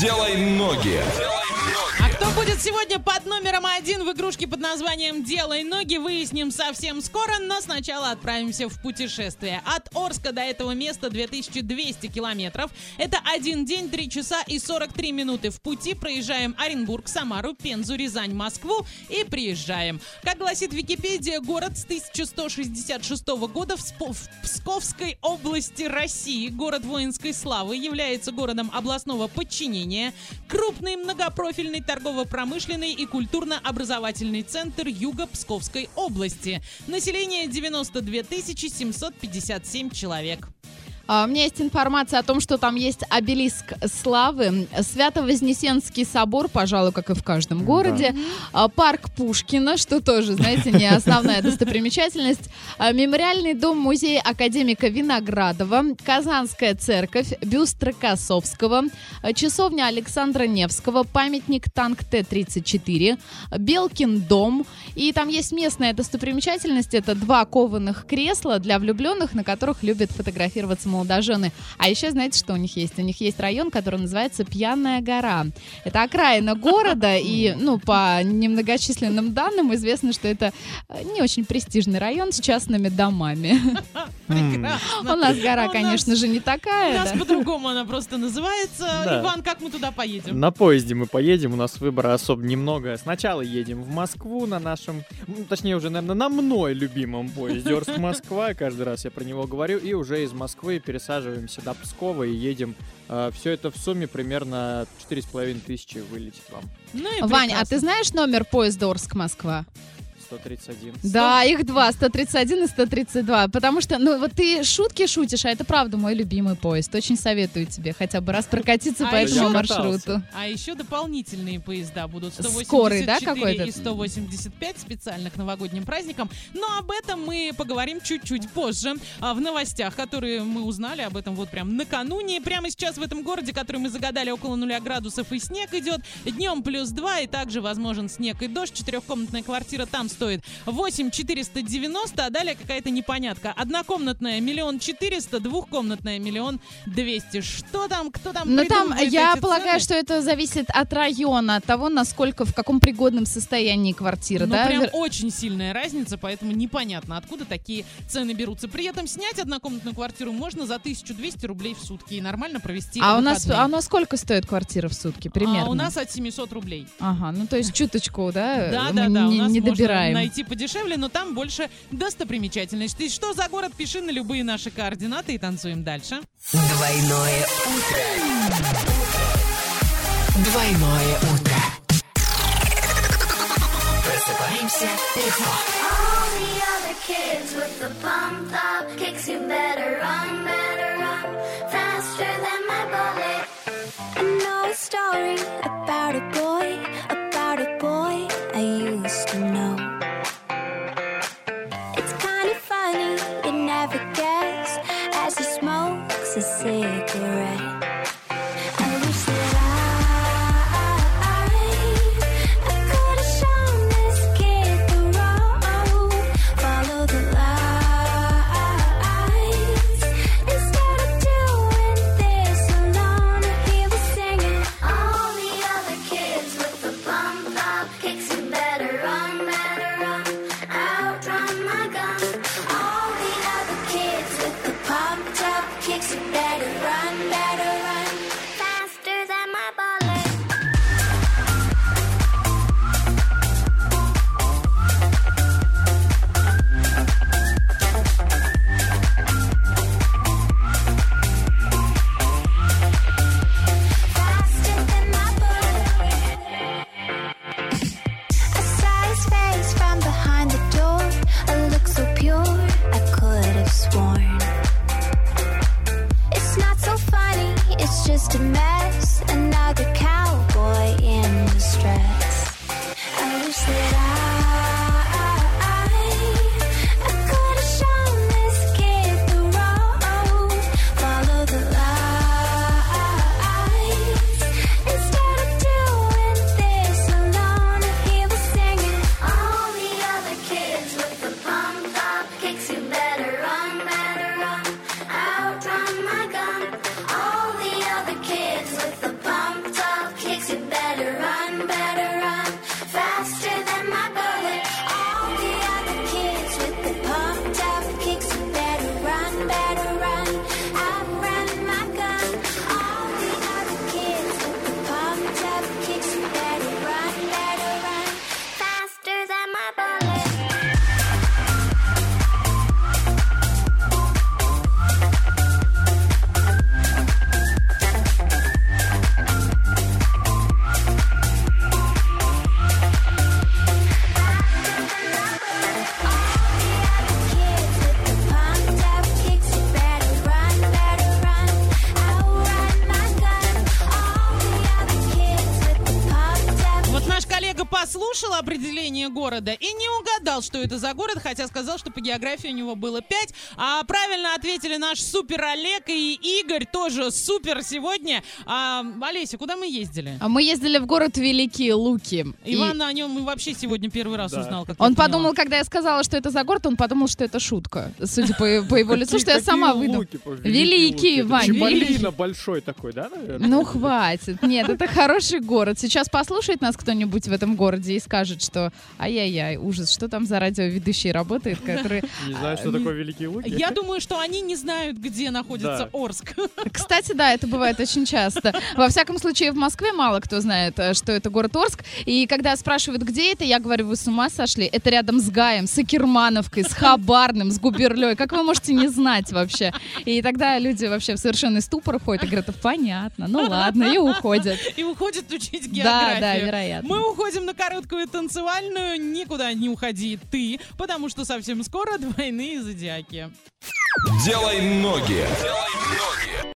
Делай ноги. А кто будет сегодня под номером один в игрушке под названием «Делай ноги» выясним совсем скоро, но сначала отправимся в путешествие. От Орска до этого места 2200 километров. Это один день, 3 часа и 43 минуты. В пути проезжаем Оренбург, Самару, Пензу, Рязань, Москву и приезжаем. Как гласит Википедия, город с 1166 года в, Спо- в Псковской области России. Город воинской славы является городом областного подчинения. Крупный многопрофильный торгово-промышленный и культурно-образовательный центр Юга Псковской области. Население 92 757 человек. А, У меня есть информация о том, что там есть обелиск славы, Свято-Вознесенский собор, пожалуй, как и в каждом городе, а, парк Пушкина, что тоже, знаете, не основная достопримечательность, а, мемориальный дом-музей академика Виноградова, Казанская церковь, бюст Рокоссовского, а, часовня Александра Невского, памятник танк Т-34, Белкин дом, и там есть местная достопримечательность, это два кованых кресла для влюбленных, на которых любят фотографироваться молодожены. А еще знаете, что у них есть? У них есть район, который называется Пьяная гора. Это окраина города, и, ну, по немногочисленным данным известно, что это э, не очень престижный район с частными домами. Прекрасно. У нас гора, У нас- конечно же, не У такая. нас да. по-другому она просто называется. Да. Иван, как мы туда поедем? На поезде мы поедем, у нас выбора особо немного. Сначала едем в Москву на нашем, точнее уже, наверное, на мной любимом поезде Орск-Москва, каждый раз я про него говорю, и уже из Москвы пересаживаемся до Пскова и едем. все это в сумме примерно 4,5 тысячи вылетит вам. Ну и Вань, а ты знаешь номер поезда Орск-Москва? 131. Да, их два, 131 и 132. Потому что, ну, вот ты шутки шутишь, а это правда мой любимый поезд. Очень советую тебе хотя бы раз прокатиться А по этому маршруту. А еще дополнительные поезда будут 184 Скорый, да, какой-то? и 185 специально к новогодним праздникам. Но об этом мы поговорим чуть-чуть позже а, в новостях, которые мы узнали об этом вот прям накануне. Прямо сейчас в этом городе, который мы загадали около нуля градусов и снег идет. Днем плюс 2 и также возможен снег и дождь. Четырехкомнатная квартира там стоит 8 490, а далее какая-то непонятка. Однокомнатная миллион четыреста, двухкомнатная миллион двести. Что там, кто там Ну, там, я полагаю, цены? что это зависит от района, от того, насколько, в каком пригодном состоянии квартира, Ну, да? прям очень сильная разница, поэтому непонятно, откуда такие цены берутся. При этом снять однокомнатную квартиру можно за 1200 рублей в сутки и нормально провести А у нас, а у нас сколько стоит квартира в сутки примерно? А у нас от 700 рублей. Ага, ну то есть чуточку, да? Да, да, да, не, нас добираем. найти подешевле, но там больше достопримечательностей. Что за город, пиши на любые наши координаты и танцуем дальше. Двойное утро. Двойное утро. Просыпаемся легко. All the other kids with the pumped up kicks, you better run, better run faster than my bullet. I know a story послушал определение города и не угадал, что это за город, хотя сказал, что по географии у него было 5. А правильно ответили наш супер Олег и Игорь, тоже супер сегодня. А, Олеся, куда мы ездили? А Мы ездили в город Великие Луки. И Иван о нем вообще сегодня первый раз Да. узнал. Как Он подумал, когда я сказала, что это за город, он подумал, что это шутка. Судя по, по его лицу, что я сама выйду. Великие. Вань, великие. большой такой, да, наверное? Ну, хватит. Нет, это хороший город. Сейчас послушает нас кто-нибудь в этом городе и скажет, что ай-яй-яй, ужас, что там за радиоведущий работает, который... Не знаю, что А, такое Великие Луки. Я думаю, что они не знают, где находится Да. Орск. Кстати, да, это бывает очень часто. Во всяком случае, в Москве мало кто знает, э, что это город Орск. И когда спрашивают, где это, я говорю, вы с ума сошли? Это рядом с Гаем, с Акермановкой, с Хабарным, с Губерлей. Как вы можете не знать вообще? И тогда люди вообще в совершенный ступор ходят и говорят, понятно, ну ладно, и уходят. И уходит учить Да, географию. да, вероятно. Мы уходим на короткую танцевальную. Никуда не уходи ты, потому что совсем скоро двойные зодиаки. Делай ноги.